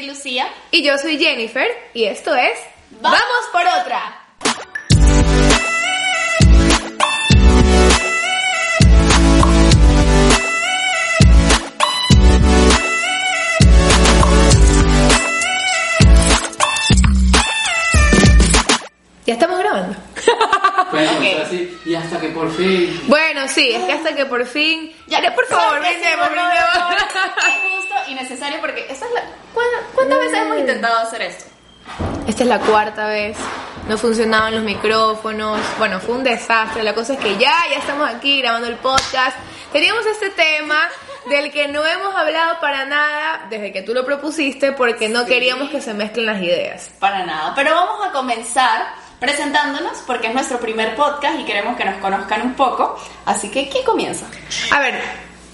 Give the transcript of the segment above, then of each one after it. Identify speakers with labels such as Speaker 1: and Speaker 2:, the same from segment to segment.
Speaker 1: soy Lucía.
Speaker 2: Y yo soy Jennifer y esto es
Speaker 1: ¡Vamos por otra!
Speaker 2: Ya estamos grabando.
Speaker 3: Bueno,
Speaker 1: Ok.
Speaker 3: así, y hasta que por fin.
Speaker 2: Bueno, sí, es que hasta que por fin.
Speaker 1: Ya,
Speaker 2: por favor, brindemos,
Speaker 1: por favor,
Speaker 2: brindemos.
Speaker 1: Es justo y necesario porque esta es la... ¿Cuántas, cuántas veces hemos intentado hacer esto?
Speaker 2: Esta es la cuarta vez. No funcionaban los micrófonos. Bueno, fue un desastre. La cosa es que ya, ya estamos aquí grabando el podcast. Teníamos este tema del que no hemos hablado para nada desde que tú lo propusiste porque no
Speaker 1: Sí.
Speaker 2: queríamos que se mezclen las ideas.
Speaker 1: Para nada. Pero vamos a comenzar presentándonos porque es nuestro primer podcast y queremos que nos conozcan un poco. Así que, ¿quién comienza?
Speaker 2: A ver,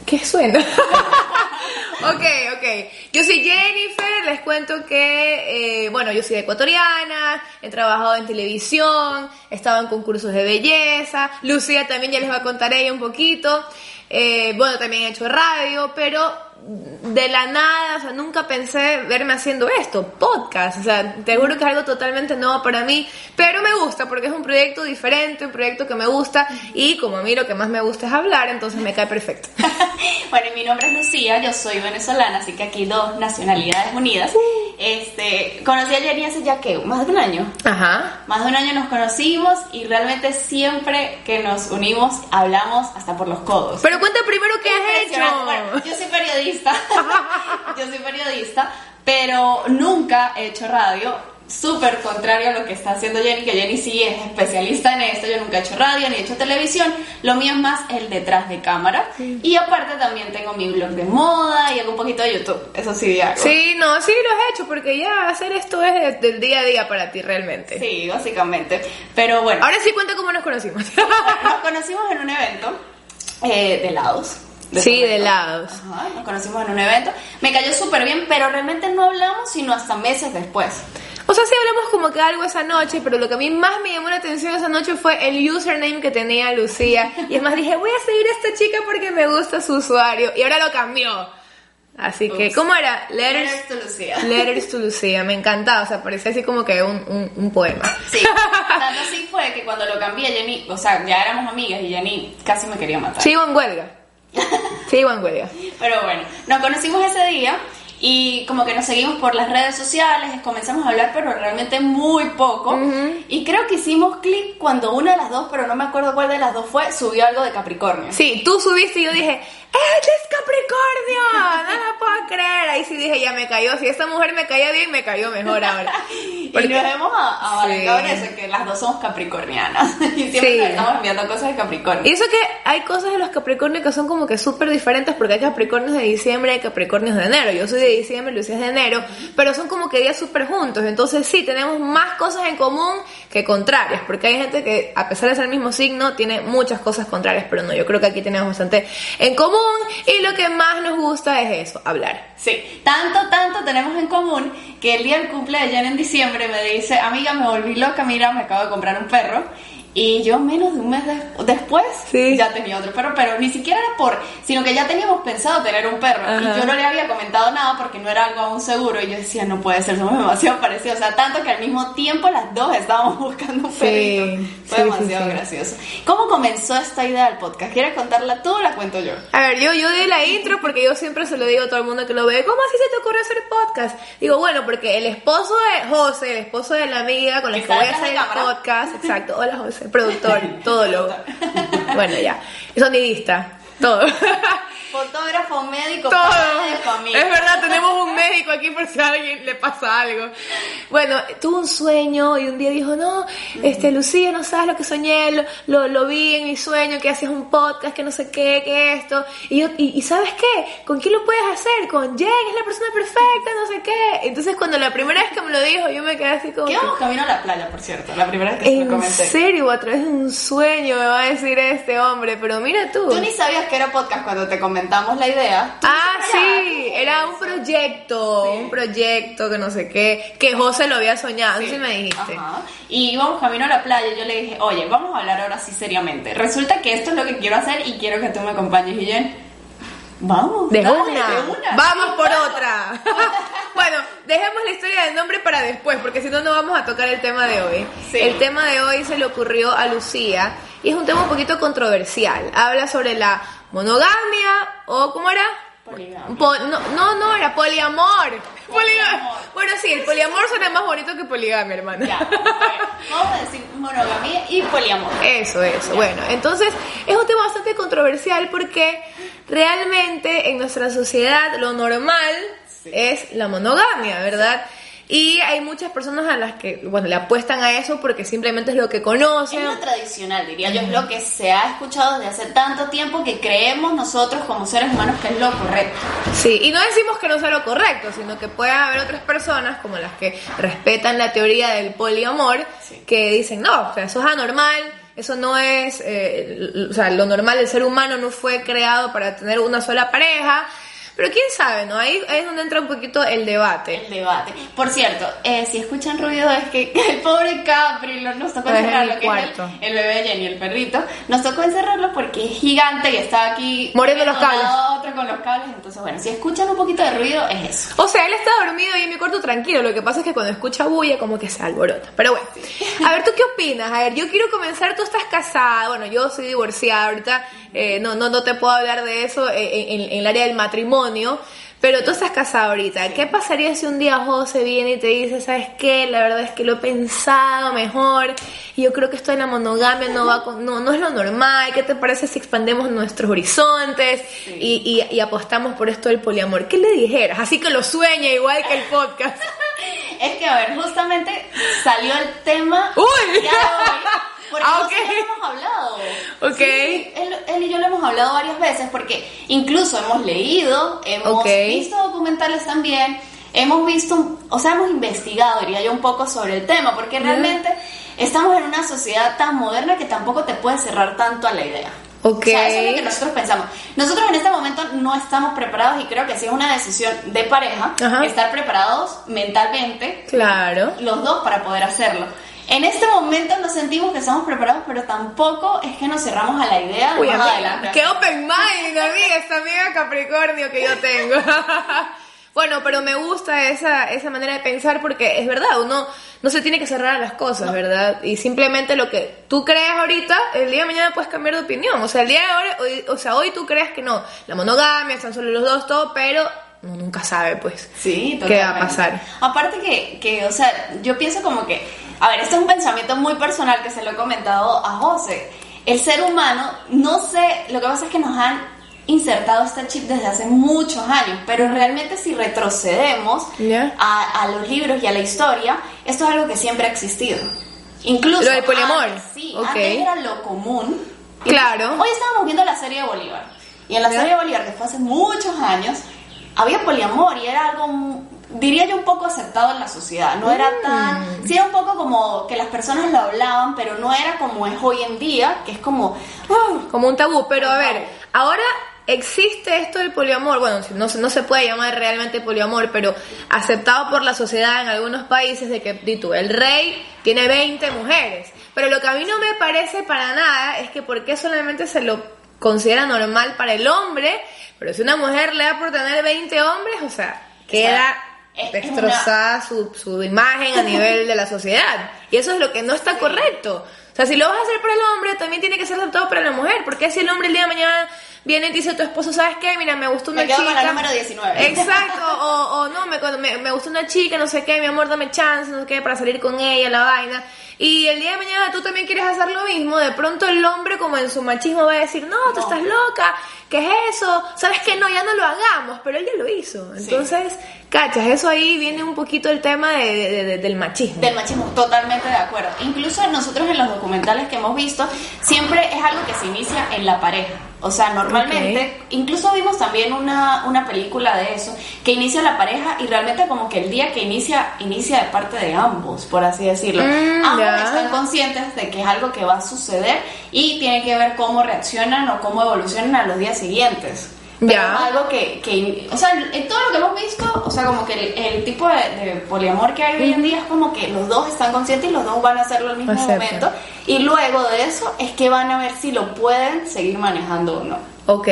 Speaker 2: ¿qué suena? ok, ok. Yo soy Jennifer, les cuento que, eh, bueno, yo soy ecuatoriana, he trabajado en televisión, he estado en concursos de belleza, Lucía también ya les va a contar ella un poquito, eh, bueno, también he hecho radio, pero de la nada, o sea, nunca pensé verme haciendo esto, podcast, o sea, te juro que es algo totalmente nuevo para mí, pero me gusta porque es un proyecto diferente, un proyecto que me gusta y como a mí lo que más me gusta es hablar, entonces me cae perfecto.
Speaker 1: bueno, y mi nombre es Lucía, yo soy venezolana, así que aquí dos nacionalidades unidas. Este, conocí a Jenny hace ya que más de un año.
Speaker 2: Ajá.
Speaker 1: Más de un año nos conocimos y realmente siempre que nos unimos hablamos hasta por los codos.
Speaker 2: Pero cuenta primero qué has
Speaker 1: Impresionante. Bueno,
Speaker 2: hecho.
Speaker 1: yo soy periodista, yo soy periodista, pero nunca he hecho radio. Súper contrario a lo que está haciendo Jenny, que Jenny sí es especialista en esto. Yo nunca he hecho radio ni he hecho televisión. Lo mío es más el detrás de cámara. Y aparte también tengo mi blog de moda y hago un poquito de YouTube. Eso sí hago.
Speaker 2: Sí, no, sí lo has hecho porque ya hacer esto es de- del día a día para ti realmente.
Speaker 1: Sí, básicamente. Pero bueno.
Speaker 2: Ahora sí cuenta cómo nos conocimos.
Speaker 1: Nos conocimos en un evento eh, de helados.
Speaker 2: Sí, de helados.
Speaker 1: Ajá, nos conocimos en un evento. Me cayó súper bien, pero realmente no hablamos sino hasta meses después.
Speaker 2: O sea, sí hablamos como que algo esa noche, pero lo que a mí más me llamó la atención esa noche fue el username que tenía Lucía. Y es más, dije, voy a seguir a esta chica porque me gusta su usuario. Y ahora lo cambió. Así que,
Speaker 1: Ups.
Speaker 2: ¿cómo era? Letters,
Speaker 1: Letters to Lucía.
Speaker 2: Letters to Lucía. Me encantaba, o sea, parecía así como que un, un, un poema.
Speaker 1: Sí, tanto así fue que cuando lo cambié, Jenny, o sea, ya éramos amigas y Jenny casi me quería matar.
Speaker 2: Sigo en huelga. Sigo en huelga.
Speaker 1: Pero bueno, nos conocimos ese día y como que nos seguimos por las redes sociales, comenzamos a hablar, pero realmente muy poco. Y creo que hicimos clic cuando una de las dos, pero no me acuerdo cuál de las dos fue, subió algo de Capricornio.
Speaker 2: Sí, tú subiste y yo dije, ¡Este es Capricornio! No lo puedo creer. Ahí sí dije, ya me cayó. Si esta mujer me caía bien, me cayó mejor ahora.
Speaker 1: Y
Speaker 2: Porque-
Speaker 1: nos hemos a- abarcado en
Speaker 2: Sí.
Speaker 1: eso, que las dos somos capricornianas. Y siempre
Speaker 2: Sí.
Speaker 1: nos estamos enviando cosas de Capricornio.
Speaker 2: Y eso que hay cosas de los Capricornios que son como que súper diferentes porque hay Capricornios de diciembre y hay Capricornios de enero. Yo soy de diciembre, Lucía es de enero, pero son como que días súper juntos. Entonces sí, tenemos más cosas en común que contrarias, porque hay gente que a pesar de ser el mismo signo tiene muchas cosas contrarias, pero no, yo creo que aquí tenemos bastante en común y lo que más nos gusta es eso, hablar.
Speaker 1: Sí, tanto, tanto tenemos en común que el día del cumple de en diciembre me dice, amiga, me volví loca, mira, me acabo de comprar un perro. Y yo menos de un mes de- después
Speaker 2: Sí.
Speaker 1: ya tenía otro perro, pero ni siquiera era por, sino que ya teníamos pensado tener un perro.
Speaker 2: Ajá.
Speaker 1: Y yo no le había comentado nada porque no era algo aún seguro. Y yo decía, no puede ser, somos demasiado parecidos. O sea, tanto que al mismo tiempo las dos estábamos buscando un
Speaker 2: Sí,
Speaker 1: perrito. Fue
Speaker 2: sí,
Speaker 1: demasiado gracioso. ¿Cómo comenzó esta idea del podcast? ¿Quieres contarla tú o la cuento yo?
Speaker 2: A ver, yo, yo di la intro porque yo siempre se lo digo a todo el mundo que lo ve. ¿Cómo así se te ocurre hacer podcast? Digo, bueno, porque el esposo de José, el esposo de la amiga con la
Speaker 1: Que
Speaker 2: voy a hacer el
Speaker 1: cámara.
Speaker 2: podcast, exacto. Hola José, productor, todo lo. Bueno, ya. Sonidista, todo.
Speaker 1: Fotógrafo, médico,
Speaker 2: todo.
Speaker 1: familia.
Speaker 2: Es verdad, tenemos un médico aquí por si a alguien le pasa algo. Bueno, tuvo un sueño y un día dijo, no, este, Lucía, no sabes lo que soñé, lo, lo, lo vi en mi sueño, que hacías un podcast, que no sé qué, que esto. Y yo, y, y ¿sabes qué? ¿Con quién lo puedes hacer? Con Jen, es la persona perfecta, no sé qué. Entonces cuando la primera vez que me lo dijo, yo me quedé así como...
Speaker 1: Que camino a la playa, por cierto, la primera vez que se lo
Speaker 2: en
Speaker 1: comenté.
Speaker 2: serio, a través de un sueño me va a decir este hombre, pero mira tú.
Speaker 1: Tú ni sabías que era podcast cuando te la idea.
Speaker 2: Ah, sí,
Speaker 1: "Ah,
Speaker 2: era un proyecto,
Speaker 1: Sí.
Speaker 2: un proyecto que no sé qué, que José lo había soñado,
Speaker 1: Sí.
Speaker 2: sí me dijiste.
Speaker 1: Ajá. Y íbamos camino a la playa y yo le dije, oye, vamos a hablar ahora sí seriamente. Resulta que esto es lo que quiero hacer y quiero que tú me acompañes. Y Jen, vamos.
Speaker 2: De
Speaker 1: dale,
Speaker 2: una.
Speaker 1: de una.
Speaker 2: Vamos por otra. bueno, dejemos la historia del nombre para después, porque si no, no vamos a tocar el tema de hoy.
Speaker 1: Sí.
Speaker 2: El tema de hoy se le ocurrió a Lucía y es un tema un poquito controversial. Habla sobre la monogamia o, ¿cómo era?
Speaker 1: Poligamia.
Speaker 2: Po- no, no, no, era poliamor.
Speaker 1: Poliamor.
Speaker 2: Bueno, sí, el poliamor suena más bonito que poligamia, hermana.
Speaker 1: Ya, vamos a decir monogamia y poliamor.
Speaker 2: Eso, eso. Bueno, entonces es un tema bastante controversial porque realmente en nuestra sociedad lo normal es la monogamia, ¿verdad? Y hay muchas personas a las que, bueno, le apuestan a eso porque simplemente es lo que
Speaker 1: Es
Speaker 2: conocen.
Speaker 1: lo tradicional, diría yo, es lo que se ha escuchado desde hace tanto tiempo que creemos nosotros como seres humanos que es lo correcto.
Speaker 2: Sí, y no decimos que no sea lo correcto, sino que pueden haber otras personas, como las que respetan la teoría del poliamor,
Speaker 1: Sí.
Speaker 2: que dicen, no, o sea, eso es anormal, eso no es, eh, o sea, lo normal del ser humano no fue creado para tener una sola pareja, pero quién sabe, ¿no? Ahí, ahí es donde entra un poquito el debate.
Speaker 1: El debate. Por cierto, eh, si escuchan ruido es que el pobre Capri lo- nos tocó
Speaker 2: Es
Speaker 1: encerrarlo,
Speaker 2: el
Speaker 1: que es el, el bebé de Jenny, el perrito. Nos tocó encerrarlo porque es gigante y está aquí
Speaker 2: Mordiendo los cables.
Speaker 1: otro con los cables. Entonces, bueno, si escuchan un poquito de ruido es eso.
Speaker 2: O sea, él está dormido y en mi cuarto tranquilo. Lo que pasa es que cuando escucha bulla, como que se alborota. Pero bueno, a ver, ¿tú qué opinas? A ver, yo quiero comenzar. Tú estás casada. Bueno, yo soy divorciada ahorita. Eh, no, no, no te puedo hablar de eso en, en- en el área del matrimonio. Pero tú estás casada ahorita. ¿Qué pasaría si un día José viene y te dice, ¿sabes qué? La verdad es que lo he pensado mejor. Y yo creo que esto de la monogamia no va con, no, no es lo normal. ¿Qué te parece si expandemos nuestros horizontes y, y- y apostamos por esto del poliamor? ¿Qué le dijeras? Así que lo sueña igual que el podcast.
Speaker 1: Es que, a ver, justamente salió el tema
Speaker 2: Uy.
Speaker 1: ya. Porque
Speaker 2: Ah,
Speaker 1: nosotros
Speaker 2: ok.
Speaker 1: hemos hablado.
Speaker 2: Ok.
Speaker 1: Sí, él, él y yo lo hemos hablado varias veces porque incluso hemos leído, hemos visto documentales también, hemos visto, o sea, hemos investigado, diría yo, un poco sobre el tema, porque realmente estamos en una sociedad tan moderna que tampoco te puedes cerrar tanto a la idea.
Speaker 2: Ok.
Speaker 1: O sea, eso es lo que nosotros pensamos. Nosotros en este momento no estamos preparados y creo que sí es una decisión de pareja
Speaker 2: Ajá.
Speaker 1: estar preparados mentalmente
Speaker 2: Claro.
Speaker 1: los dos para poder hacerlo. En este momento nos sentimos que estamos preparados, pero tampoco es que nos cerramos a la idea de
Speaker 2: Uy,
Speaker 1: más
Speaker 2: amiga,
Speaker 1: adelante.
Speaker 2: qué open mind, amiga, esta amiga Capricornio que yo tengo. bueno, pero me gusta esa, esa manera de pensar porque es verdad, uno no se tiene que cerrar a las cosas, ¿verdad? Y simplemente lo que tú crees ahorita, el día de mañana puedes cambiar de opinión. O sea, el día de ahora, hoy- o sea, hoy tú crees que no, la monogamia, están solo los dos, todo, pero uno nunca sabe, pues.
Speaker 1: Sí,
Speaker 2: ¿Qué va a pasar?
Speaker 1: Aparte que, que, o sea, yo pienso como que, a ver, este es un pensamiento muy personal que se lo he comentado a José. El ser humano, no sé, lo que pasa es que nos han insertado este chip desde hace muchos años, pero realmente si retrocedemos
Speaker 2: Ya.
Speaker 1: a, a los libros y a la historia, esto es algo que siempre ha existido. Incluso
Speaker 2: Lo del poliamor.
Speaker 1: antes, sí,
Speaker 2: Ok.
Speaker 1: antes era lo común.
Speaker 2: Claro.
Speaker 1: Hoy estábamos viendo la serie de Bolívar. Y en la
Speaker 2: Ya.
Speaker 1: serie de Bolívar, que fue hace muchos años, había poliamor y era algo, mm, diría yo, un poco aceptado en la sociedad. No era
Speaker 2: Mm.
Speaker 1: tan. Sí, era un poco como que las personas lo hablaban, pero no era como es hoy en día, que es como. "Ah,
Speaker 2: Como un tabú, pero a ver, ahora existe esto del poliamor, bueno, no, se- no se puede llamar realmente poliamor, pero aceptado por la sociedad en algunos países de que, tú, el rey tiene 20 mujeres. Pero lo que a mí no me parece para nada es que por qué solamente se lo considera normal para el hombre, pero si una mujer le da por tener 20 hombres, o sea, queda
Speaker 1: es- es
Speaker 2: destrozada su, su imagen a nivel de la sociedad. Y eso es lo que no está correcto. O sea, si lo vas a hacer para el hombre, también tiene que ser aceptado para la mujer. Porque si el hombre el día de mañana viene y te dice a tu esposo, ¿sabes qué? Mira, me gustó una
Speaker 1: Me quedo
Speaker 2: chica.
Speaker 1: con la número 19.
Speaker 2: Exacto, o, o no, me, me, me gustó una chica, no sé qué, mi amor, dame chance, no sé qué, para salir con ella, la vaina. Y el día de mañana tú también quieres hacer lo mismo, de pronto el hombre como en su machismo va a decir, no, tú
Speaker 1: No.
Speaker 2: estás loca, ¿qué es eso? ¿Sabes qué? No, ya no lo hagamos, pero él ya lo hizo.
Speaker 1: Sí.
Speaker 2: Cachas, eso ahí viene un poquito el tema de, de- de- del machismo.
Speaker 1: Del machismo, totalmente de acuerdo. Incluso nosotros en los documentales que hemos visto, siempre es algo que se inicia en la pareja. O sea, normalmente, incluso vimos también una, una película de eso, que inicia la pareja y realmente como que el día que inicia, inicia de parte de ambos, por así decirlo.
Speaker 2: Mm,
Speaker 1: ambos están conscientes de que es algo que va a suceder y tiene que ver cómo reaccionan o cómo evolucionan a los días siguientes. Pero
Speaker 2: Ya.
Speaker 1: algo que, que, o sea, en todo lo que hemos visto, o sea, como que el, el tipo de, de poliamor que hay hoy en día es como que los dos están conscientes y los dos van a hacerlo al mismo momento. Y luego de eso es que van a ver si lo pueden seguir manejando o no.
Speaker 2: Ok,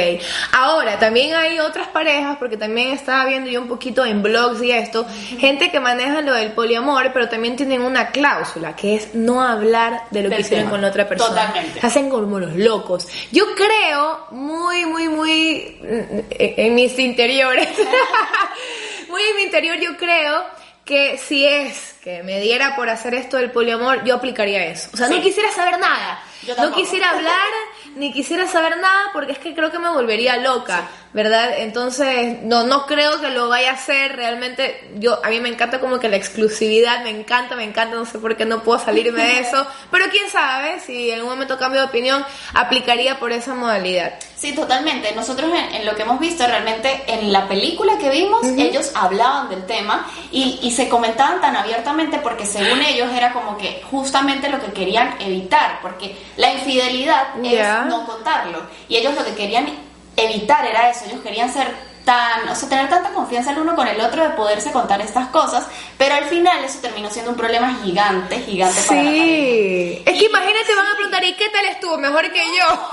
Speaker 2: ahora también hay otras parejas, porque también estaba viendo yo un poquito en blogs y esto, gente que maneja lo del poliamor, pero también tienen una cláusula, que es no hablar de lo
Speaker 1: Del
Speaker 2: que hicieron con la otra persona.
Speaker 1: Totalmente.
Speaker 2: Se hacen como los locos. Yo creo, muy, muy, muy en en mis interiores, muy en mi interior yo creo que si es que me diera por hacer esto del poliamor, yo aplicaría eso. O sea, no quisiera saber nada.
Speaker 1: Yo
Speaker 2: No quisiera hablar ni quisiera saber nada porque es que creo que me volvería loca, ¿verdad? Entonces, no no creo que lo vaya a hacer realmente. Yo a mí me encanta como que la exclusividad, me encanta, me encanta, no sé por qué no puedo salirme de eso, pero quién sabe si en algún momento cambio de opinión, aplicaría por esa modalidad.
Speaker 1: Sí, totalmente. Nosotros en, en lo que hemos visto realmente en la película que vimos, ellos hablaban del tema y, y se comentaban tan abiertamente porque según ellos era como que justamente lo que querían evitar, porque la infidelidad
Speaker 2: Ya.
Speaker 1: es no contarlo y ellos lo que querían evitar era eso, ellos querían ser tan, o sea, tener tanta confianza el uno con el otro de poderse contar estas cosas, pero al final eso terminó siendo un problema gigante, gigante para la pareja.
Speaker 2: Sí, es que imagínate, van a preguntar, ¿y qué tal estuvo? Mejor que yo.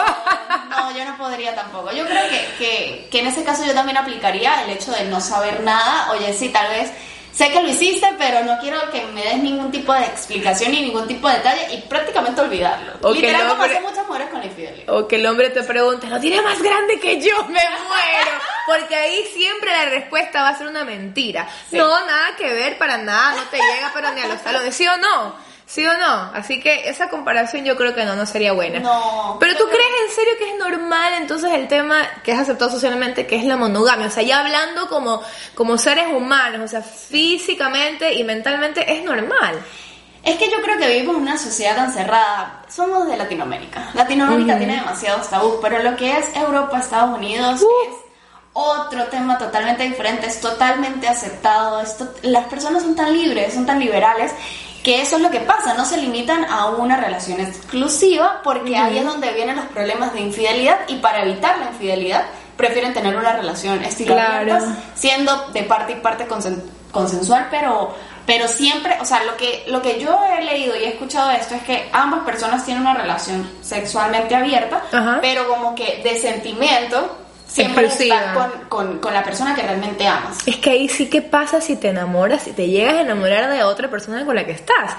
Speaker 1: No, yo no podría tampoco. Yo creo que, que, que en ese caso yo también aplicaría el hecho de no saber nada. Oye, sí, tal vez sé que lo hiciste, pero no quiero que me des ningún tipo de explicación ni ningún tipo de detalle y prácticamente olvidarlo.
Speaker 2: O
Speaker 1: Literal, como hacen muchas mujeres con la infidelidad.
Speaker 2: O que el hombre te pregunte, ¿lo tiene más grande que yo? Me muero. Porque ahí siempre la respuesta va a ser una mentira.
Speaker 1: Sí.
Speaker 2: No, nada que ver, para nada, no te llega pero ni a los talones, ¿sí o no? ¿Sí o no? Así que esa comparación yo creo que no, no sería buena.
Speaker 1: No.
Speaker 2: Pero tú crees en serio que es normal entonces el tema que es aceptado socialmente, que es la monogamia. O sea, ya hablando como, como seres humanos, o sea, físicamente y mentalmente es normal.
Speaker 1: Es que yo creo que vivimos en una sociedad tan cerrada. Somos de Latinoamérica. Latinoamérica tiene demasiados tabús, pero lo que es Europa, Estados Unidos
Speaker 2: Uh.
Speaker 1: es otro tema totalmente diferente, es totalmente aceptado. Esto, las personas son tan libres, son tan liberales, que eso es lo que pasa. No se limitan a una relación exclusiva, porque ahí es donde vienen los problemas de infidelidad y para evitar la infidelidad prefieren tener una relación estilo
Speaker 2: Claro.
Speaker 1: abiertas, siendo de parte y parte consen- consensual, pero pero siempre, o sea, lo que lo que yo he leído y he escuchado de esto es que ambas personas tienen una relación sexualmente abierta,
Speaker 2: Ajá.
Speaker 1: pero como que de sentimiento siempre
Speaker 2: Exclusiva.
Speaker 1: con, con la persona que realmente amas.
Speaker 2: Es que ahí sí que pasa si te enamoras, si te llegas a enamorar de otra persona con la que estás.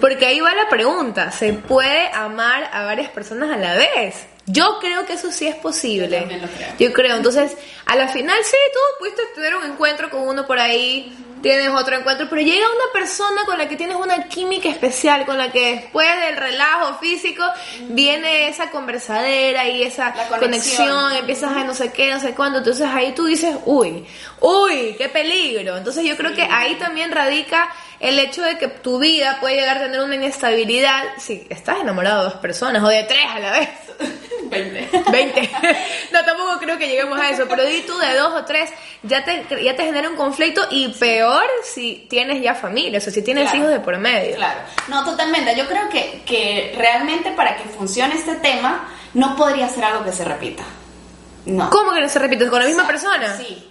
Speaker 2: Porque ahí va la pregunta, ¿se puede amar a varias personas a la vez? Yo creo que eso sí es posible.
Speaker 1: Yo lo creo.
Speaker 2: Yo creo. Entonces, a la final sí, tú pudiste tener un encuentro con uno por ahí, tienes otro encuentro, pero llega una persona con la que tienes una química especial, con la que después del relajo físico viene esa conversadera y esa conexión. empiezas a no sé qué, no sé cuándo, entonces ahí tú dices, uy, uy, qué peligro. Entonces yo creo que ahí también radica el hecho de que tu vida puede llegar a tener una inestabilidad si estás enamorado de dos personas o de tres a la vez.
Speaker 1: 20.
Speaker 2: 20. No, tampoco creo que lleguemos a eso, pero di tú de dos o tres, ya te, ya te genera un conflicto y peor si tienes ya familia, o sea, si tienes
Speaker 1: Claro.
Speaker 2: hijos de por medio.
Speaker 1: Claro, no, totalmente. Yo creo que, que realmente para que funcione este tema no podría ser algo que se repita. No.
Speaker 2: ¿Cómo que no se repite? ¿Con la misma
Speaker 1: O sea,
Speaker 2: persona?
Speaker 1: Sí.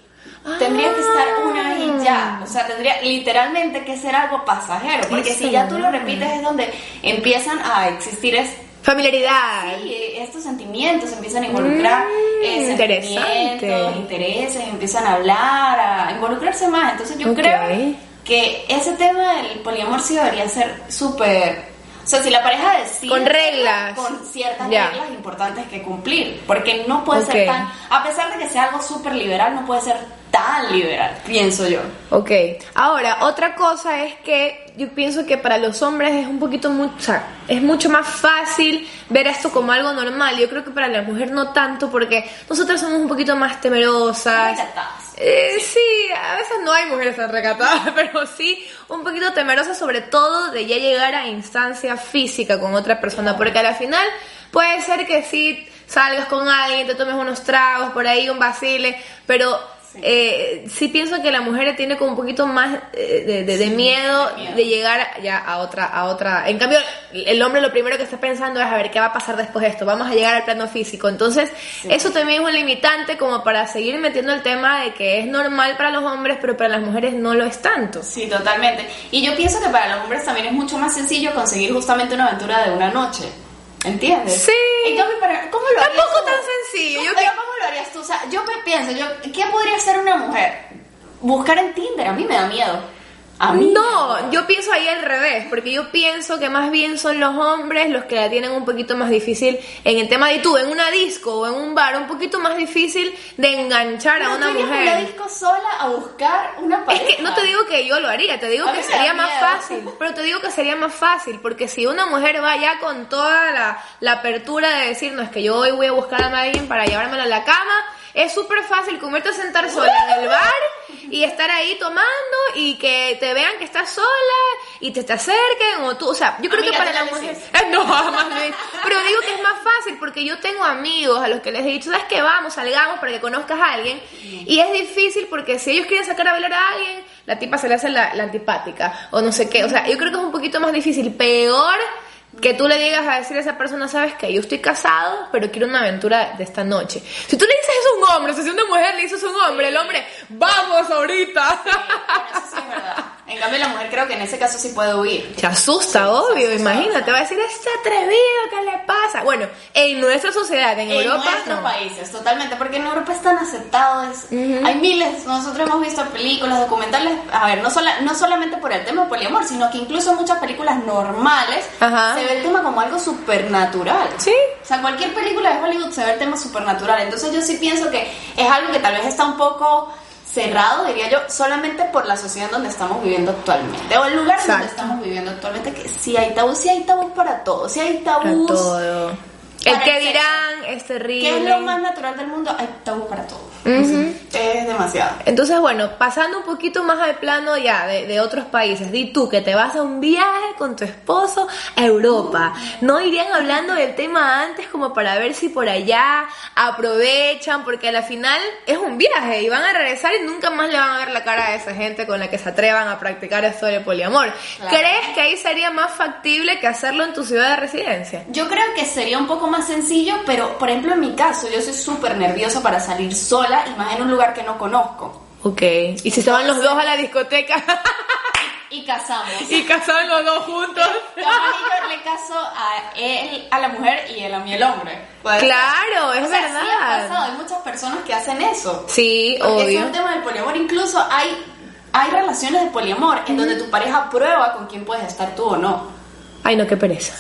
Speaker 1: Tendría que estar una y ya. O sea, tendría literalmente que ser algo pasajero. Porque si ya tú lo repites es donde empiezan a existir es,
Speaker 2: Familiaridad.
Speaker 1: sí, estos sentimientos, empiezan a involucrar
Speaker 2: Mm,
Speaker 1: eh,
Speaker 2: interesante.
Speaker 1: sentimientos, intereses, empiezan a hablar, a involucrarse más. Entonces yo creo que ese tema del poliamor sí debería ser súper... O sea, si la pareja decide...
Speaker 2: Con reglas.
Speaker 1: Con ciertas reglas importantes que cumplir. Porque no puede ser tan... A pesar de que sea algo súper liberal, no puede ser tan liberal, pienso yo.
Speaker 2: Ok, ahora otra cosa es que yo pienso que para los hombres es un poquito mucho, sea, es mucho más fácil ver esto como algo normal. Yo creo que para la mujer no tanto porque nosotras somos un poquito más temerosas.
Speaker 1: Recatadas.
Speaker 2: Eh, sí, a veces no hay mujeres recatadas, pero sí un poquito temerosas sobre todo de ya llegar a instancia física con otra persona, porque a la final puede ser que sí salgas con alguien, te tomes unos tragos por ahí, un vacile, pero eh, sí pienso que la mujer tiene como un poquito más eh, de, de- de miedo
Speaker 1: de miedo.
Speaker 2: de llegar ya a otra, a otra. En cambio, el hombre lo primero que está pensando es a ver qué va a pasar después de esto. Vamos a llegar al plano físico. Entonces, eso también es un limitante como para seguir metiendo el tema de que es normal para los hombres, pero para las mujeres no lo es tanto.
Speaker 1: Sí, totalmente. Y yo pienso que para los hombres también es mucho más sencillo conseguir justamente una aventura de una noche. ¿Entiendes?
Speaker 2: Sí.
Speaker 1: En cambio, para- ¿cómo lo harías
Speaker 2: Tampoco
Speaker 1: tú?
Speaker 2: tan sencillo. Yo
Speaker 1: Pero
Speaker 2: que-
Speaker 1: ¿cómo lo harías tú? O sea, yo me pienso, yo, ¿qué podría hacer una mujer? Buscar en Tinder, a mí me da miedo.
Speaker 2: No, yo pienso ahí al revés, porque yo pienso que más bien son los hombres los que la tienen un poquito más difícil en el tema de tú, en una disco o en un bar, un poquito más difícil de enganchar a una
Speaker 1: tú
Speaker 2: mujer.
Speaker 1: disco sola a buscar una
Speaker 2: Es
Speaker 1: pareja.
Speaker 2: que no te digo que yo lo haría, te digo
Speaker 1: A
Speaker 2: que sería más
Speaker 1: miedo.
Speaker 2: fácil, pero te digo que sería más fácil, porque si una mujer va ya con toda la, la apertura de decir, no, es que yo hoy voy a buscar a alguien para llevármela a la cama, es súper fácil comerte a sentar sola en el bar y estar ahí tomando y que te vean que estás sola y te, te acerquen o tú, o sea, yo creo
Speaker 1: Amiga,
Speaker 2: que para la mujer...
Speaker 1: hiciste.
Speaker 2: No, jamás. Pero digo que es más fácil porque yo tengo amigos a los que les he dicho, ¿sabes qué? Vamos, salgamos para que conozcas a alguien. Y es difícil porque si ellos quieren sacar a bailar a alguien, la tipa se le hace la, la antipática o no sé qué. O sea, yo creo que es un poquito más difícil. Peor que tú le digas a decir a esa persona, ¿sabes qué? Yo estoy casado, pero quiero una aventura de esta noche. Si tú le dices eso a un hombre, o sea, una mujer le dices a un hombre, el hombre, vamos ahorita.
Speaker 1: Es. En cambio, la mujer creo que en ese caso sí puede huir.
Speaker 2: Se asusta,
Speaker 1: Sí,
Speaker 2: obvio,
Speaker 1: se asusta
Speaker 2: imagínate, va a decir, este atrevido, ¿qué le pasa? Bueno, en nuestra sociedad, en,
Speaker 1: En
Speaker 2: Europa,
Speaker 1: nuestros
Speaker 2: no.
Speaker 1: países, totalmente, porque en Europa es tan aceptado, es- hay miles, nosotros hemos visto películas, documentales, a ver, no, sola- no solamente por el tema del poliamor, sino que incluso en muchas películas normales
Speaker 2: Ajá.
Speaker 1: se ve el tema como algo supernatural.
Speaker 2: Sí.
Speaker 1: O sea, cualquier película de Hollywood se ve el tema supernatural, entonces yo sí pienso que es algo que tal vez está un poco cerrado, diría yo, solamente por la sociedad donde estamos viviendo actualmente, o el lugar donde
Speaker 2: Exacto.
Speaker 1: estamos viviendo actualmente, que sí hay tabú, sí hay tabú para todo, sí hay
Speaker 2: Para
Speaker 1: tabús.
Speaker 2: todo. El
Speaker 1: Para
Speaker 2: que
Speaker 1: el sexo.
Speaker 2: dirán es terrible.
Speaker 1: Que es lo más natural del mundo, hay tabú para todo. Es demasiado.
Speaker 2: Entonces, bueno, pasando un poquito más al plano ya de, de otros países, di tú que te vas a un viaje con tu esposo a Europa. ¿No irían hablando del tema antes como para ver si por allá aprovechan? Porque a la final es un viaje y van a regresar y nunca más le van a ver la cara a esa gente con la que se atrevan a practicar esto del poliamor.
Speaker 1: Claro.
Speaker 2: ¿Crees que ahí sería más factible que hacerlo en tu ciudad de residencia?
Speaker 1: Yo creo que sería un poco más sencillo, pero por ejemplo en mi caso, yo soy súper nerviosa para salir sola y más en un lugar que no conozco.
Speaker 2: Ok. ¿Y si se van los dos a la discoteca
Speaker 1: Y casamos.
Speaker 2: y casaban los dos juntos?
Speaker 1: Yo le caso a él, a la mujer y él a mí, el hombre.
Speaker 2: Claro, es
Speaker 1: O sea, sí ha
Speaker 2: verdad.
Speaker 1: pasado, hay muchas personas que hacen eso.
Speaker 2: Sí,
Speaker 1: Porque ese es
Speaker 2: obvio.
Speaker 1: un tema del poliamor. Incluso hay, hay relaciones de poliamor en donde tu pareja prueba con quién puedes estar tú o no.
Speaker 2: Ay, no, qué pereza.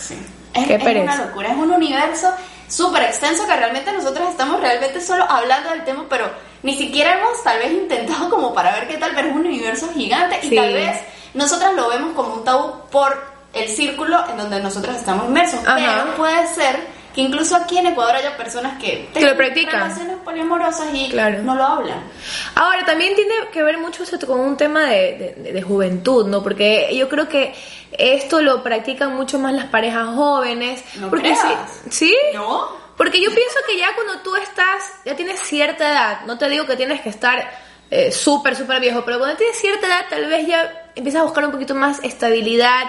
Speaker 1: Es,
Speaker 2: Qué
Speaker 1: es
Speaker 2: pereza.
Speaker 1: una locura, es un universo súper extenso que realmente nosotros estamos realmente solo hablando del tema, pero ni siquiera hemos tal vez intentado como para ver qué tal, pero es un universo gigante y
Speaker 2: Sí.
Speaker 1: tal vez nosotras lo vemos como un tabú por el círculo en donde nosotros estamos inmersos,
Speaker 2: Ajá.
Speaker 1: pero puede ser que incluso aquí en Ecuador haya personas que
Speaker 2: Que lo practican.
Speaker 1: relaciones poliamorosas y
Speaker 2: Claro.
Speaker 1: no lo hablan.
Speaker 2: Ahora, también tiene que ver mucho esto con un tema de, de- de juventud, ¿no? Porque yo creo que esto lo practican mucho más las parejas jóvenes.
Speaker 1: No
Speaker 2: porque
Speaker 1: creas.
Speaker 2: sí, ¿Sí?
Speaker 1: ¿No?
Speaker 2: Porque yo pienso que ya cuando tú estás, ya tienes cierta edad, no te digo que tienes que estar eh, súper, súper viejo, pero cuando tienes cierta edad tal vez ya empiezas a buscar un poquito más estabilidad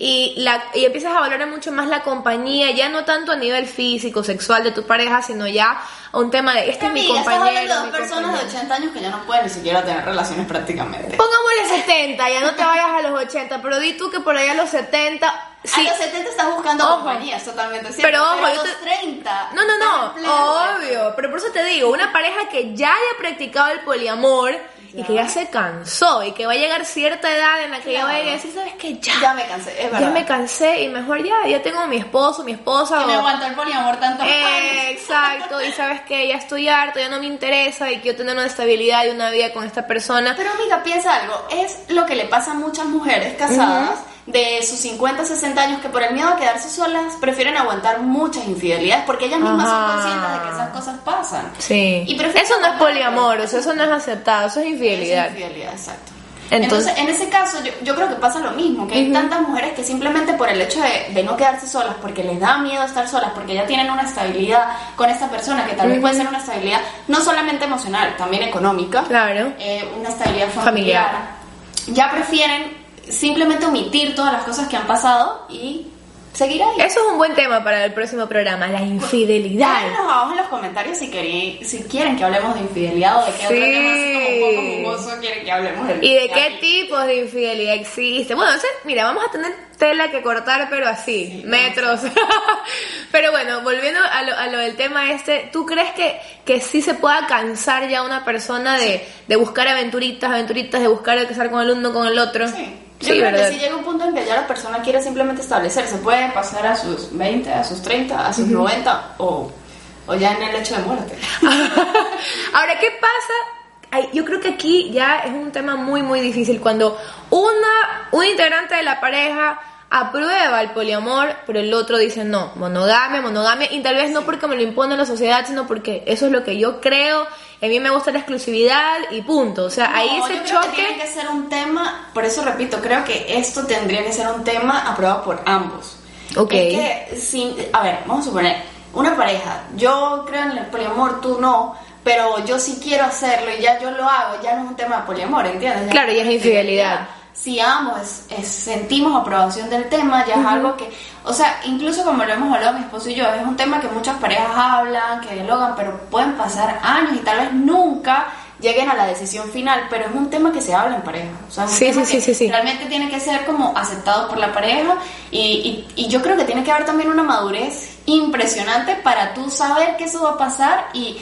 Speaker 2: y, la, y empiezas a valorar mucho más la compañía, ya no tanto a nivel físico, sexual de tu pareja, sino ya a un tema de, este es mi
Speaker 1: estás
Speaker 2: compañero. mi
Speaker 1: dos personas de
Speaker 2: compañero.
Speaker 1: 80 años que ya no pueden ni siquiera tener relaciones prácticamente.
Speaker 2: Pongámosle 70, ya no te vayas a los 80, pero di tú que por allá a los 70... Sí,
Speaker 1: A los 70 estás buscando
Speaker 2: Ojo.
Speaker 1: compañía, es totalmente cierto.
Speaker 2: Pero ojo,
Speaker 1: a los
Speaker 2: te-
Speaker 1: 30.
Speaker 2: No, no, no,
Speaker 1: estás
Speaker 2: obvio. Pero por eso te digo, una pareja que ya haya practicado el poliamor y que ya se cansó y que va a llegar cierta edad en la que ya vaya a decir, ¿sabes qué? Ya,
Speaker 1: Ya me cansé, es verdad.
Speaker 2: ya me cansé y mejor ya, ya tengo a mi esposo, mi esposa.
Speaker 1: Que me
Speaker 2: o-
Speaker 1: aguantó el poliamor tanto
Speaker 2: Eh, exacto, y sabes que ya estoy harto, ya no me interesa y quiero tener una estabilidad y una vida con esta persona.
Speaker 1: Pero amiga, piensa algo, es lo que le pasa a muchas mujeres casadas de sus 50, 60 años que por el miedo a quedarse solas prefieren aguantar muchas infidelidades porque ellas mismas
Speaker 2: Ajá.
Speaker 1: son conscientes de que esas cosas pasan.
Speaker 2: Sí.
Speaker 1: Y
Speaker 2: eso no es poliamor, o sea, eso no es aceptado, eso es infidelidad.
Speaker 1: Es infidelidad, exacto.
Speaker 2: Entonces-
Speaker 1: Entonces, en ese caso, yo, yo creo que pasa lo mismo, que hay tantas mujeres que simplemente por el hecho de, de no quedarse solas, porque les da miedo estar solas, porque ya tienen una estabilidad con esta persona, que tal vez puede ser una estabilidad no solamente emocional, también económica,
Speaker 2: Claro.
Speaker 1: eh, una estabilidad familiar,
Speaker 2: Familiar.
Speaker 1: ya prefieren simplemente omitir todas las cosas que han pasado y seguir ahí.
Speaker 2: Eso es un buen tema para el próximo programa, la infidelidad.
Speaker 1: Déjenos abajo en los comentarios si, querí- si quieren que hablemos de infidelidad o de qué otro
Speaker 2: Sí.
Speaker 1: tema así como un poco jugoso quieren que hablemos de
Speaker 2: ¿Y de qué tipos de infidelidad existe? Bueno, entonces, mira, vamos a tener tela que cortar, pero así, metros. pero bueno, volviendo a lo, a lo del tema este, ¿tú crees que, que sí se pueda cansar ya una persona de, de buscar aventuritas, aventuritas, de buscar estar con el uno, con el otro?
Speaker 1: Sí. Yo
Speaker 2: Sí,
Speaker 1: creo
Speaker 2: ¿verdad?
Speaker 1: que si llega un punto en que ya la persona quiere simplemente establecerse, puede pasar a sus 20, a sus 30, a sus 90 o, o ya en el hecho de muerte.
Speaker 2: Ahora, ¿qué pasa? Ay, yo creo que aquí ya es un tema muy, muy difícil. Cuando una, un integrante de la pareja aprueba el poliamor, pero el otro dice no, monogamia, monogamia, y tal vez no porque me lo impone la sociedad, sino porque eso es lo que yo creo, a mí me gusta la exclusividad y punto. O sea, ahí ese
Speaker 1: yo creo que
Speaker 2: choque...
Speaker 1: tiene que ser un tema, por eso repito, creo que esto tendría que ser un tema aprobado por ambos.
Speaker 2: Ok.
Speaker 1: Es que, sin, a ver, vamos a suponer, una pareja, yo creo en el poliamor, tú no, pero yo sí quiero hacerlo y ya yo lo hago, ya no es un tema de poliamor, ¿entiendes? Ya
Speaker 2: Claro, ya es infidelidad.
Speaker 1: Si ambos es- es- sentimos aprobación del tema, ya es algo que, o sea, incluso como lo hemos hablado mi esposo y yo, es un tema que muchas parejas hablan, que dialogan, pero pueden pasar años y tal vez nunca lleguen a la decisión final, pero es un tema que se habla en pareja. O sea, es un
Speaker 2: Sí,
Speaker 1: tema
Speaker 2: sí, sí,
Speaker 1: que
Speaker 2: sí, sí.
Speaker 1: realmente tiene que ser como aceptado por la pareja y, y, y yo creo que tiene que haber también una madurez impresionante para tú saber que eso va a pasar y...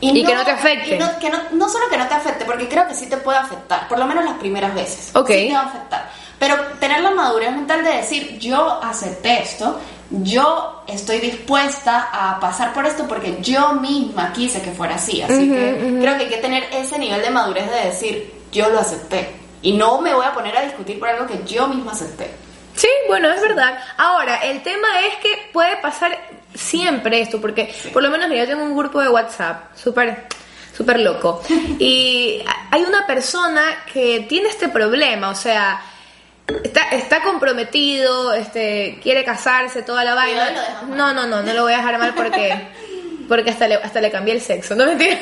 Speaker 2: Y que no te afecte.
Speaker 1: y no, que no, no solo que no te afecte, porque creo que sí te puede afectar, por lo menos las primeras veces.
Speaker 2: Ok.
Speaker 1: Sí te va a afectar. Pero tener la madurez mental de decir, yo acepté esto, yo estoy dispuesta a pasar por esto porque yo misma quise que fuera así. Así que creo que hay que tener ese nivel de madurez de decir, yo lo acepté. Y no me voy a poner a discutir por algo que yo misma acepté.
Speaker 2: Sí, bueno, es verdad. Ahora, el tema es que puede pasar siempre esto, porque por lo menos mira, yo tengo un grupo de WhatsApp súper súper loco y hay una persona que tiene este problema, o sea, está, está comprometido, este, quiere casarse, toda la vaina. No, no, no, no lo voy a dejar mal porque porque hasta le, hasta le cambié el sexo, no mentira.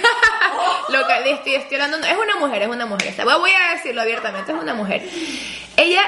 Speaker 2: lo que le estoy, estoy hablando, es una mujer, es una mujer. Voy a decirlo abiertamente, es una mujer. Ella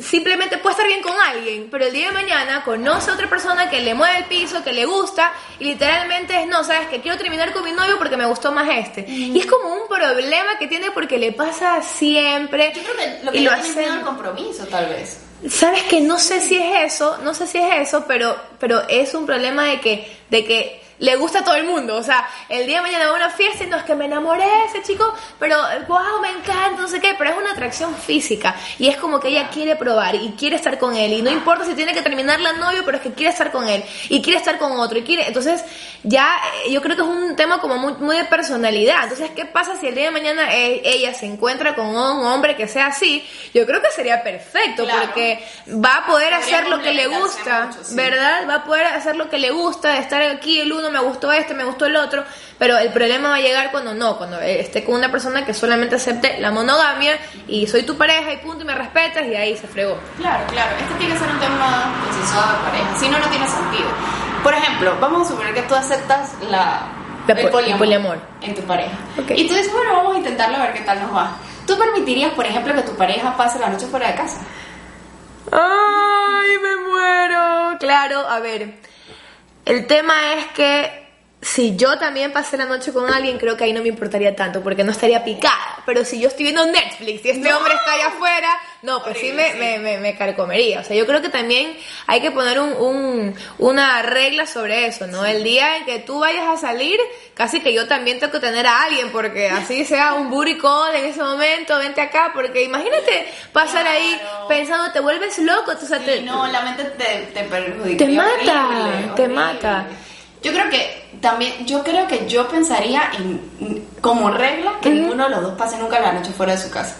Speaker 2: simplemente puede estar bien con alguien, pero el día de mañana conoce a otra persona que le mueve el piso, que le gusta, y literalmente es, no, sabes que quiero terminar con mi novio porque me gustó más este. Y es como un problema que tiene porque le pasa siempre.
Speaker 1: Yo creo que lo que
Speaker 2: y lo hace-
Speaker 1: al compromiso, tal vez.
Speaker 2: Sabes que no sé si es eso, no sé si es eso, pero, pero es un problema de que, de que le gusta a todo el mundo. O sea, el día de mañana va a una fiesta y no es que me enamoré de ese chico, pero wow, me encanta, no sé qué, pero es una atracción física. Y es como que ella quiere probar y quiere estar con él. Y no importa si tiene que terminar la novio, pero es que quiere estar con él. Y quiere estar con otro. Y quiere. Entonces, ya eh, yo creo que es un tema como muy, muy de personalidad. Entonces, ¿qué pasa si el día de mañana eh, ella se encuentra con un hombre que sea así? Yo creo que sería perfecto
Speaker 1: Claro.
Speaker 2: porque va a poder
Speaker 1: Podría
Speaker 2: hacer lo que le gusta,
Speaker 1: mucho, sí.
Speaker 2: ¿verdad? Va a poder hacer lo que le gusta, de estar aquí el uno, me gustó este, me gustó el otro, pero el problema va a llegar cuando no, cuando eh, esté con una persona que solamente acepte la monogamia y soy tu pareja y punto y me respetas y ahí se fregó.
Speaker 1: Claro, claro. Este tiene que ser un tema consensuado de pareja. Si no, no tiene sentido. Por ejemplo, vamos a suponer que tú aceptas la,
Speaker 2: el poliamor.
Speaker 1: en tu pareja.
Speaker 2: Ok.
Speaker 1: Y tú dices, bueno, vamos a intentarlo a ver qué tal nos va. ¿Tú permitirías, por ejemplo, que tu pareja pase la noche fuera de casa?
Speaker 2: ¡Ay, me muero! Claro, a ver. El tema es que si yo también pasé la noche con alguien, creo que ahí no me importaría tanto, porque no estaría picada. Pero si yo estoy viendo Netflix y este
Speaker 1: ¡No!
Speaker 2: hombre está allá afuera, no, pues sí me, me, me, me carcomería. O sea, yo creo que también hay que poner un, un- una regla sobre eso, ¿no? El día en que tú vayas a salir, casi que yo también tengo que tener a alguien, porque así sea un booty call en ese momento, vente acá, porque imagínate pasar ahí pensando, te vuelves loco, o sea, te-
Speaker 1: no, la mente te, te perjudica.
Speaker 2: Te mata, te mata.
Speaker 1: Yo creo que también, yo creo que yo pensaría en, como regla que ninguno de los dos pase nunca la noche fuera de su casa.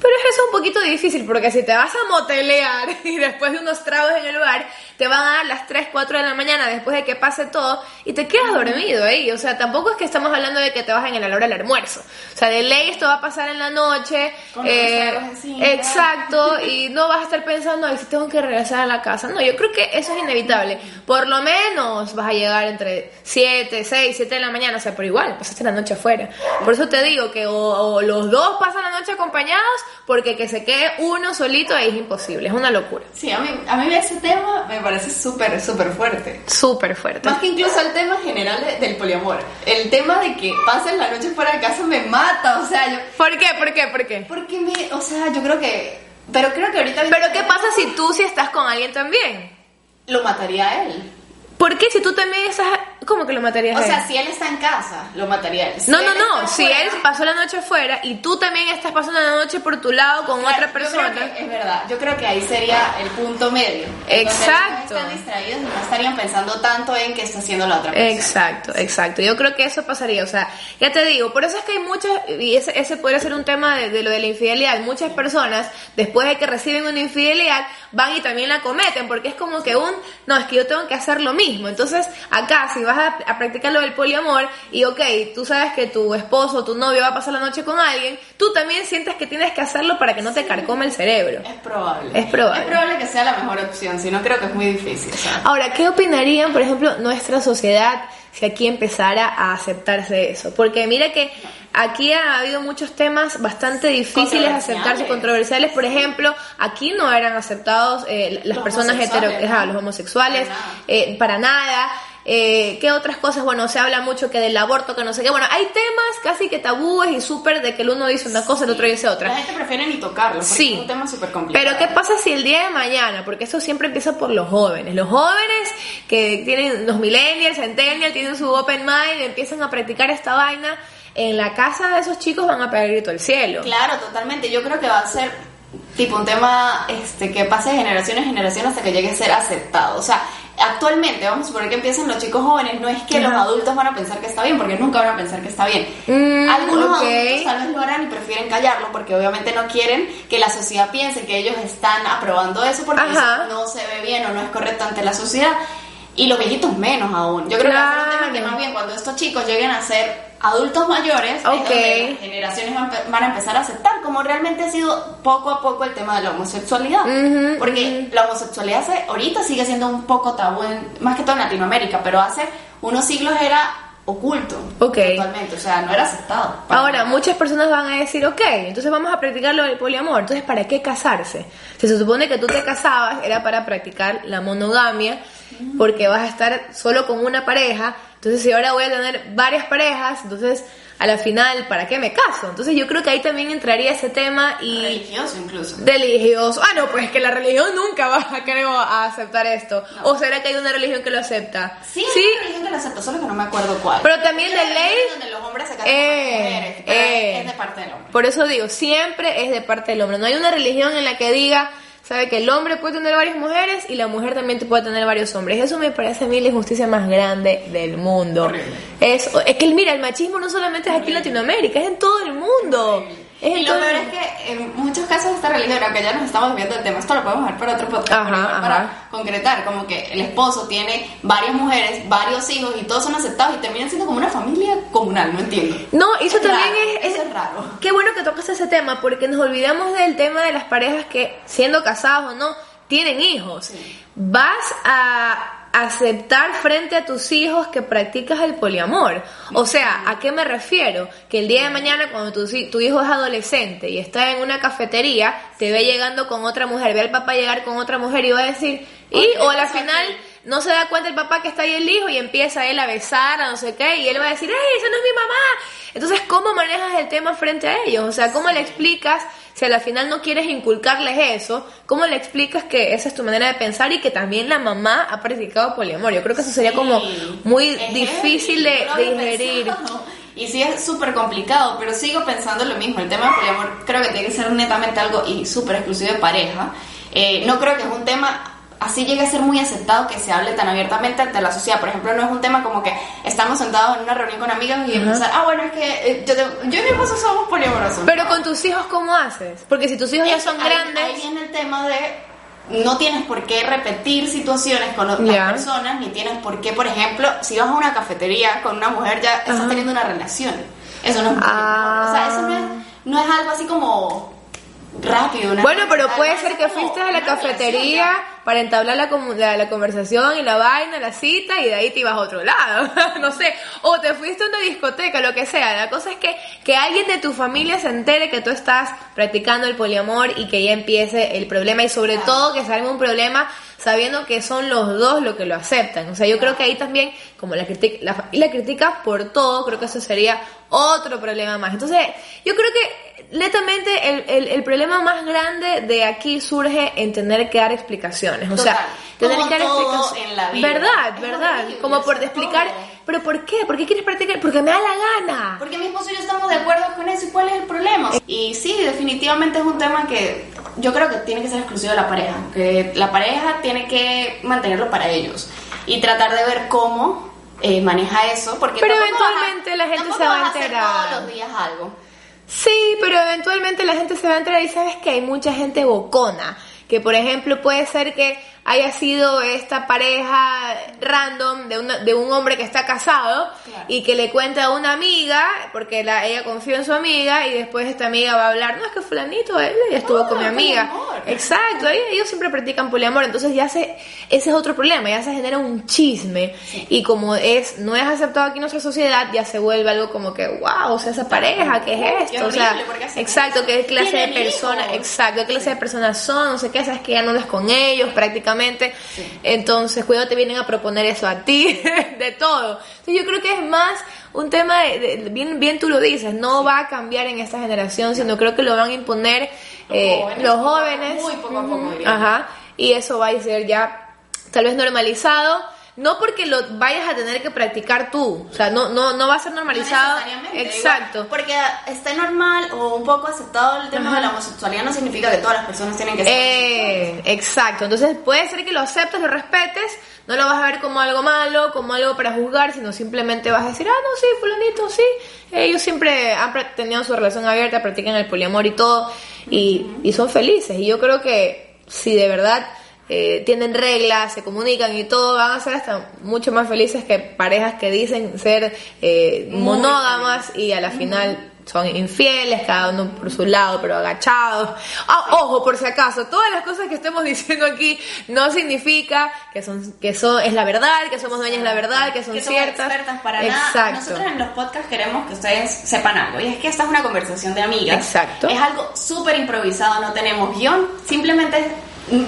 Speaker 2: Pero es eso un poquito difícil, porque si te vas a motelear y después de unos tragos en el bar, te van a dar las 3, 4 de la mañana después de que pase todo y te quedas dormido ahí. O sea, tampoco es que estamos hablando de que te vas en el hora del almuerzo. O sea, de ley esto va a pasar en la noche.
Speaker 1: Con
Speaker 2: eh, exacto, y no vas a estar pensando, ay, si tengo que regresar a la casa. No, yo creo que eso es inevitable. Por lo menos vas a llegar entre 7, 6, 7 de la mañana, o sea, pero igual, pasaste la noche afuera. Por eso te digo que o, o los dos pasan la noche acompañados porque que se quede uno solito ahí es imposible, es una locura.
Speaker 1: Sí, a mí, a mí ese tema me parece súper, súper fuerte.
Speaker 2: Súper fuerte.
Speaker 1: Más que incluso el tema general de- del poliamor. El tema de que pasen la noche fuera de casa me mata, o sea, yo...
Speaker 2: ¿Por qué? ¿Por qué? ¿Por qué?
Speaker 1: Porque me... O sea, yo creo que... Pero creo que ahorita...
Speaker 2: Pero ¿qué pasa si tú si estás con alguien también?
Speaker 1: Lo mataría a él.
Speaker 2: ¿Por qué si tú también estás... ¿Cómo que lo matarías
Speaker 1: O
Speaker 2: él?
Speaker 1: sea, si él está en casa, lo mataría a él. Si
Speaker 2: No, no, no. Si él pasó la noche afuera y tú también estás pasando la noche por tu lado con
Speaker 1: Claro,
Speaker 2: otra persona.
Speaker 1: que es verdad, yo creo que ahí sería el punto medio. en donde
Speaker 2: Exacto.
Speaker 1: No están distraídos y no estarían pensando tanto en qué está haciendo la otra persona.
Speaker 2: Exacto, exacto. Yo creo que eso pasaría. O sea, ya te digo, por eso es que hay muchas, y ese, ese podría ser un tema de, de lo de la infidelidad. Muchas personas, después de que reciben una infidelidad, van y también la cometen, porque es como que un, no, es que yo tengo que hacer lo mismo. Entonces, acá, si vas a, a practicar lo del poliamor, y ok, tú sabes que tu esposo o tu novio va a pasar la noche con alguien, tú también sientes que tienes que hacerlo para que no te carcome el cerebro.
Speaker 1: Es probable.
Speaker 2: Es probable.
Speaker 1: Es probable que sea la mejor opción, si no creo que es muy difícil. ¿sabes?
Speaker 2: Ahora, ¿qué opinarían, por ejemplo, nuestra sociedad si aquí empezara a aceptarse eso? Porque mira que aquí ha habido muchos temas bastante difíciles de aceptarse, controversiales. Por ejemplo, aquí no eran aceptados eh, las
Speaker 1: Los
Speaker 2: personas hetero,
Speaker 1: homosexuales,
Speaker 2: ajá,
Speaker 1: ¿no?
Speaker 2: los homosexuales,
Speaker 1: Para nada.
Speaker 2: eh, para nada. Eh, ¿Qué otras cosas? Bueno, se habla mucho que del aborto, que no sé qué. Bueno, hay temas casi que tabúes y súper de que el uno dice una cosa, el otro dice otra.
Speaker 1: La gente prefiere ni tocarlo, porque
Speaker 2: Sí.
Speaker 1: es un tema súper complicado.
Speaker 2: Pero ¿qué pasa si el día de mañana, porque eso siempre empieza por los jóvenes, los jóvenes que tienen los millennials, centennials, tienen su open mind, empiezan a practicar esta vaina, en la casa de esos chicos van a pegar el grito al cielo.
Speaker 1: Claro, totalmente. Yo creo que va a ser tipo un tema este que pase de generación en generación hasta que llegue a ser aceptado. O sea, actualmente, vamos a suponer que empiezan los chicos jóvenes, no es que los adultos van a pensar que está bien, porque nunca van a pensar que está bien.
Speaker 2: Mm,
Speaker 1: Algunos
Speaker 2: ok.
Speaker 1: adultos tal vez lo harán y prefieren callarlo porque obviamente no quieren que la sociedad piense que ellos están aprobando eso porque
Speaker 2: Ajá.
Speaker 1: eso no se ve bien o no es correcto ante la sociedad. Y los viejitos menos aún. Yo creo que va a ser un tema que más bien cuando estos chicos lleguen a ser adultos mayores, es
Speaker 2: Ok.
Speaker 1: donde las generaciones van, a empezar a aceptar como realmente ha sido poco a poco el tema de la homosexualidad. Porque la homosexualidad hace- ahorita sigue siendo un poco tabú, en- más que todo en Latinoamérica, pero hace unos siglos era oculto.
Speaker 2: Ok.
Speaker 1: Totalmente, o sea, no era aceptado.
Speaker 2: Ahora, muchas personas van a decir, ok, entonces vamos a practicar lo del poliamor. Entonces, ¿para qué casarse? Si se supone que tú te casabas, era para practicar la monogamia, porque vas a estar solo con una pareja. Entonces, si ahora voy a tener varias parejas, entonces, a la final, ¿para qué me caso? Entonces, yo creo que ahí también entraría ese tema y...
Speaker 1: religioso incluso.
Speaker 2: Religioso. Ah, no, pues que la religión nunca va a, creo, a aceptar esto. ¿O será que hay una religión que lo acepta?
Speaker 1: Sí, hay una religión que lo acepta, solo que no me acuerdo cuál.
Speaker 2: Pero también de ley-
Speaker 1: donde los hombres se casan
Speaker 2: Eh,
Speaker 1: con las mujeres,
Speaker 2: eh.
Speaker 1: es de parte del hombre.
Speaker 2: Por eso digo, siempre es de parte del hombre. No hay una religión en la que diga, sabe que el hombre puede tener varias mujeres y la mujer también puede tener varios hombres. Eso me parece a mí la injusticia más grande del mundo. Es, es que mira, el machismo no solamente es aquí en Latinoamérica, es en todo el mundo. Es
Speaker 1: Y lo
Speaker 2: el
Speaker 1: peor es que en muchos casos esta religión, aunque ya nos estamos viendo del tema, esto lo podemos ver para otro podcast,
Speaker 2: Ajá, ajá.
Speaker 1: para concretar, como que el esposo tiene varias mujeres, varios hijos y todos son aceptados y terminan siendo como una familia comunal, no entiendo.
Speaker 2: No, eso
Speaker 1: Es
Speaker 2: también
Speaker 1: raro,
Speaker 2: es,
Speaker 1: eso es raro.
Speaker 2: Qué bueno que tocas ese tema, porque nos olvidamos del tema de las parejas que, siendo casados o no, tienen hijos. Vas a aceptar frente a tus hijos que practicas el poliamor. O sea, ¿a qué me refiero? Que el día de mañana cuando tu, tu hijo es adolescente y está en una cafetería, te ve llegando con otra mujer, ve al papá llegar con otra mujer y va a decir, y o a la final no se da cuenta el papá que está ahí el hijo y empieza él a besar, a no sé qué, y él va a decir, ¡ay, esa no es mi mamá! Entonces, ¿cómo manejas el tema frente a ellos? O sea, ¿cómo le explicas si a la final no quieres inculcarles eso? ¿Cómo le explicas que esa es tu manera de pensar y que también la mamá ha practicado poliamor? Yo creo que eso sería como muy
Speaker 1: Es
Speaker 2: difícil de, de digerir.
Speaker 1: pensado. Y sí es súper complicado, pero sigo pensando lo mismo. El tema del poliamor creo que tiene que ser netamente algo y súper exclusivo de pareja. Eh, no creo que es un tema así llegue a ser muy aceptado que se hable tan abiertamente ante la sociedad. Por ejemplo, no es un tema como que estamos sentados en una reunión con amigos y empezar, ah, bueno, es que eh, yo, te- yo y mi esposo somos poliamorosos.
Speaker 2: Pero con tus hijos, ¿cómo haces? Porque si tus hijos ya son
Speaker 1: ahí-
Speaker 2: grandes...
Speaker 1: Ahí viene el tema de no tienes por qué repetir situaciones con otras personas, ni tienes por qué, por ejemplo, si vas a una cafetería con una mujer ya estás teniendo una relación. Eso no es
Speaker 2: Ah.
Speaker 1: O sea, eso no es, no es algo así como rápido. una
Speaker 2: Bueno, pero puede ser que fuiste a la
Speaker 1: relación
Speaker 2: cafetería para entablar la, la, la conversación y la vaina, la cita, y de ahí te ibas a otro lado. no sé. o te fuiste a una discoteca, lo que sea. La cosa es que, que alguien de tu familia se entere que tú estás practicando el poliamor y que ya empiece el problema y sobre todo que salga un problema sabiendo que son los dos los que lo aceptan. O sea, yo creo que ahí también, como la, critica, la familia critica por todo, creo que eso sería otro problema más. Entonces, yo creo que netamente el, el, el problema más grande de aquí surge en tener que dar explicaciones. O sea,
Speaker 1: Total.
Speaker 2: tener
Speaker 1: Como
Speaker 2: que dar explicaciones.
Speaker 1: en la vida.
Speaker 2: Verdad,
Speaker 1: Es
Speaker 2: verdad.
Speaker 1: horrible,
Speaker 2: Como por
Speaker 1: sea,
Speaker 2: explicar,
Speaker 1: todo.
Speaker 2: pero ¿por qué? ¿Por qué quieres practicar? Porque me da la gana.
Speaker 1: Porque mi esposo y yo estamos de acuerdo con eso y cuál es el problema. Y sí, definitivamente es un tema que yo creo que tiene que ser exclusivo de la pareja, que la pareja tiene que mantenerlo para ellos y tratar de ver cómo eh, maneja eso, porque
Speaker 2: Pero eventualmente
Speaker 1: vas a-
Speaker 2: la gente se va a enterar.
Speaker 1: todos los días algo.
Speaker 2: Sí, pero eventualmente la gente se va a entrar y sabes que hay mucha gente bocona. Que por ejemplo puede ser que haya sido esta pareja random de, una- de un hombre que está casado
Speaker 1: Claro.
Speaker 2: y que le cuenta a una amiga, porque la, ella confía en su amiga y después esta amiga va a hablar, no es que fulanito, él ya estuvo
Speaker 1: Ah,
Speaker 2: con mi amiga.
Speaker 1: poliamor.
Speaker 2: Exacto, ellos, siempre practican poliamor, entonces ya se, ese es otro problema, ya se genera un chisme y como es, no es aceptado aquí en nuestra sociedad, ya se vuelve algo como que, wow, o sea, esa pareja, ¿qué es
Speaker 1: Qué
Speaker 2: esto? o sea,
Speaker 1: horrible, ¿por qué hacen
Speaker 2: exacto, qué clase de personas, exacto, qué clase de personas son, no sé qué, sabes que ya no andas con ellos entonces cuidado te vienen a proponer eso a ti, de todo. Entonces yo creo que es más un tema, de, de- bien, bien tú lo dices, no va a cambiar en esta generación, sino creo que lo van a imponer eh,
Speaker 1: jóvenes,
Speaker 2: los jóvenes.
Speaker 1: muy poco a poco, yo.
Speaker 2: Ajá, y eso va a ser ya tal vez normalizado. No porque lo vayas a tener que practicar tú, o sea, no, no, no va a ser normalizado.
Speaker 1: No
Speaker 2: Exacto.
Speaker 1: porque esté normal o un poco aceptado el tema
Speaker 2: Ajá.
Speaker 1: de la homosexualidad no significa que todas las personas tienen que ser
Speaker 2: Eh, exacto, entonces puede ser que lo aceptes, lo respetes, no lo vas a ver como algo malo, como algo para juzgar, sino simplemente vas a decir, ah, no, sí, fulanito, sí, ellos siempre han tenido su relación abierta, practican el poliamor y todo, y, y son felices, y yo creo que si de verdad eh, tienen reglas, se comunican y todo, van a ser hasta mucho más felices que parejas que dicen ser eh, monógamas y a la final son infieles, cada uno por su lado, pero agachados. Ah, ojo, por si acaso, todas las cosas que estemos diciendo aquí no significa que son, que son, es la verdad, que somos dueñas de la verdad, que son
Speaker 1: que somos
Speaker 2: ciertas.
Speaker 1: expertas para
Speaker 2: Exacto.
Speaker 1: nada. Nosotros en los podcasts queremos que ustedes sepan algo. Y es que esta es una conversación de amigas.
Speaker 2: Exacto.
Speaker 1: Es algo súper improvisado, no tenemos guion. Simplemente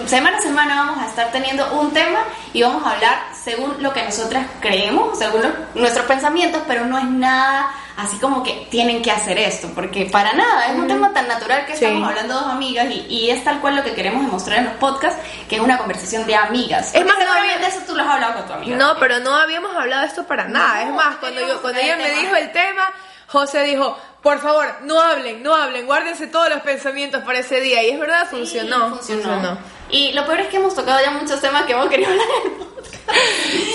Speaker 1: semana a semana vamos a estar teniendo un tema y vamos a hablar según lo que nosotras creemos, según lo- nuestros pensamientos, pero no es nada así como que tienen que hacer esto, porque para nada, es un tema tan natural que
Speaker 2: Sí.
Speaker 1: estamos hablando dos amigas y, y es tal cual lo que queremos demostrar en los podcasts, que es una conversación de amigas.
Speaker 2: Es más, no
Speaker 1: seguramente
Speaker 2: había-
Speaker 1: eso tú lo has hablado con tu amiga.
Speaker 2: No, pero no habíamos hablado de esto para nada. es
Speaker 1: No,
Speaker 2: más, cuando yo cuando ella
Speaker 1: el
Speaker 2: me
Speaker 1: tema.
Speaker 2: dijo el tema, José dijo, por favor, no hablen, no hablen, guárdense todos los pensamientos para ese día. Y es verdad,
Speaker 1: Sí,
Speaker 2: funcionó, funcionó.
Speaker 1: Y lo peor es que hemos tocado ya muchos temas que hemos querido hablar en el podcast.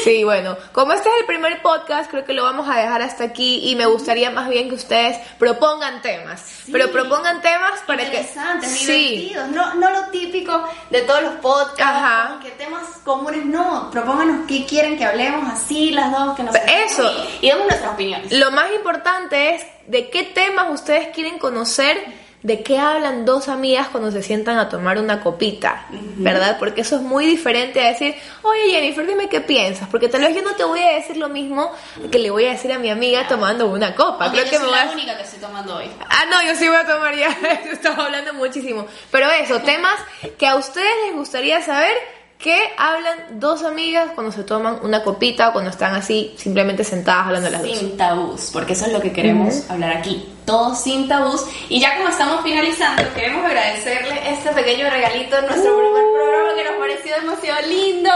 Speaker 2: Sí, bueno, como este es el primer podcast, creo que lo vamos a dejar hasta aquí y me gustaría más bien que ustedes propongan temas, pero propongan temas para que
Speaker 1: Interesantes,
Speaker 2: sí,
Speaker 1: divertidos, no, no lo típico de todos los podcasts,
Speaker 2: Ajá.
Speaker 1: que temas comunes, no, propónganos qué quieren que hablemos así las dos, que nos
Speaker 2: Eso.
Speaker 1: y, y demos nuestras opiniones.
Speaker 2: lo más importante es de qué temas ustedes quieren conocer, de qué hablan dos amigas cuando se sientan a tomar una copita, ¿verdad? Porque eso es muy diferente a decir, oye Jennifer, dime qué piensas, porque tal vez yo no te voy a decir lo mismo que le voy a decir a mi amiga tomando una copa.
Speaker 1: Aunque
Speaker 2: Creo
Speaker 1: yo
Speaker 2: que
Speaker 1: soy
Speaker 2: me
Speaker 1: la
Speaker 2: vas-
Speaker 1: única que estoy tomando hoy.
Speaker 2: Ah, no, yo sí voy a tomar ya. Estamos hablando muchísimo. Pero eso, temas que a ustedes les gustaría saber que hablan dos amigas cuando se toman una copita o cuando están así simplemente sentadas hablando las dos.
Speaker 1: Sin tabús, porque eso es lo que queremos hablar aquí. Todos sin tabús. Y ya como estamos finalizando, queremos agradecerle este pequeño regalito de nuestro primer programa que nos pareció demasiado lindo.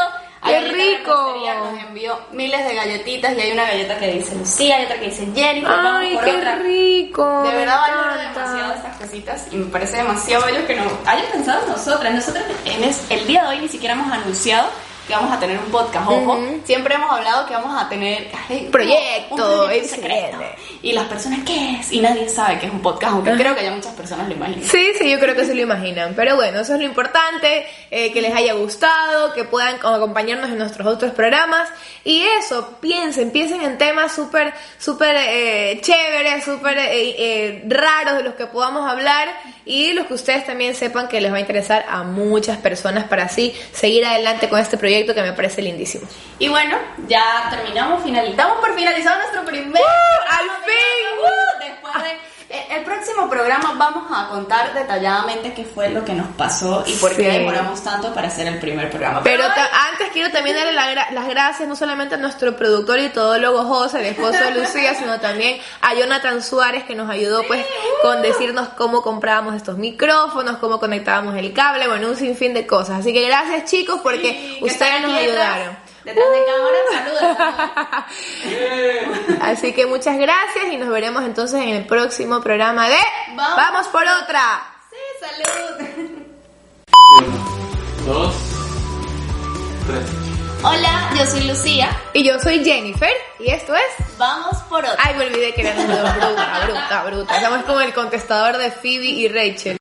Speaker 2: ¡Qué rico!
Speaker 1: Nos envió miles de galletitas y hay una galleta que dice Lucía, hay otra que dice vamos
Speaker 2: Ay, qué
Speaker 1: otra.
Speaker 2: rico.
Speaker 1: De verdad valoro demasiado estas cositas y me parece demasiado bello que no hayan pensado en nosotras. Nosotros en el día de hoy ni siquiera hemos anunciado que vamos a tener un podcast. Ojo, siempre hemos hablado que vamos a tener ay,
Speaker 2: Proyecto,
Speaker 1: un proyecto secreto. Y las personas, ¿qué es? Y nadie sabe que es un podcast, aunque creo que ya muchas personas lo imaginan.
Speaker 2: Sí, sí, yo creo que se lo imaginan. Pero bueno, eso es lo importante, eh, que les haya gustado, que puedan acompañarnos en nuestros otros programas. Y eso, piensen, piensen en temas súper, súper eh, chéveres, súper eh, eh, raros de los que podamos hablar y los que ustedes también sepan que les va a interesar a muchas personas para así seguir adelante con este proyecto proyecto que me parece lindísimo.
Speaker 1: Y bueno, ya terminamos, finalizamos por finalizar nuestro primer.
Speaker 2: ¡Uh! ¡Al fin!
Speaker 1: ¡Uh! Después de. Eh, El próximo programa vamos a contar detalladamente qué fue lo que nos pasó y por
Speaker 2: Sí.
Speaker 1: qué demoramos tanto para hacer el primer programa.
Speaker 2: Pero antes quiero también darle la gra- las gracias no solamente a nuestro productor y todólogo José, el esposo de Lucía, sino también a Jonathan Suárez que nos ayudó pues con decirnos cómo comprábamos estos micrófonos, cómo conectábamos el cable, bueno, un sinfín de cosas. Así que gracias chicos porque
Speaker 1: Sí,
Speaker 2: ustedes nos ayudaron.
Speaker 1: Detrás de cámara, saludos.
Speaker 2: Así que muchas gracias y nos veremos entonces en el próximo programa de
Speaker 1: Vamos.
Speaker 2: Vamos por otra.
Speaker 1: Sí, salud.
Speaker 3: Uno, dos, tres.
Speaker 1: Hola, yo soy Lucía.
Speaker 2: Y yo soy Jennifer y esto es...
Speaker 1: Vamos por otra.
Speaker 2: Ay, me olvidé que era bruta, bruta, bruta. Estamos como el contestador de Phoebe y Rachel.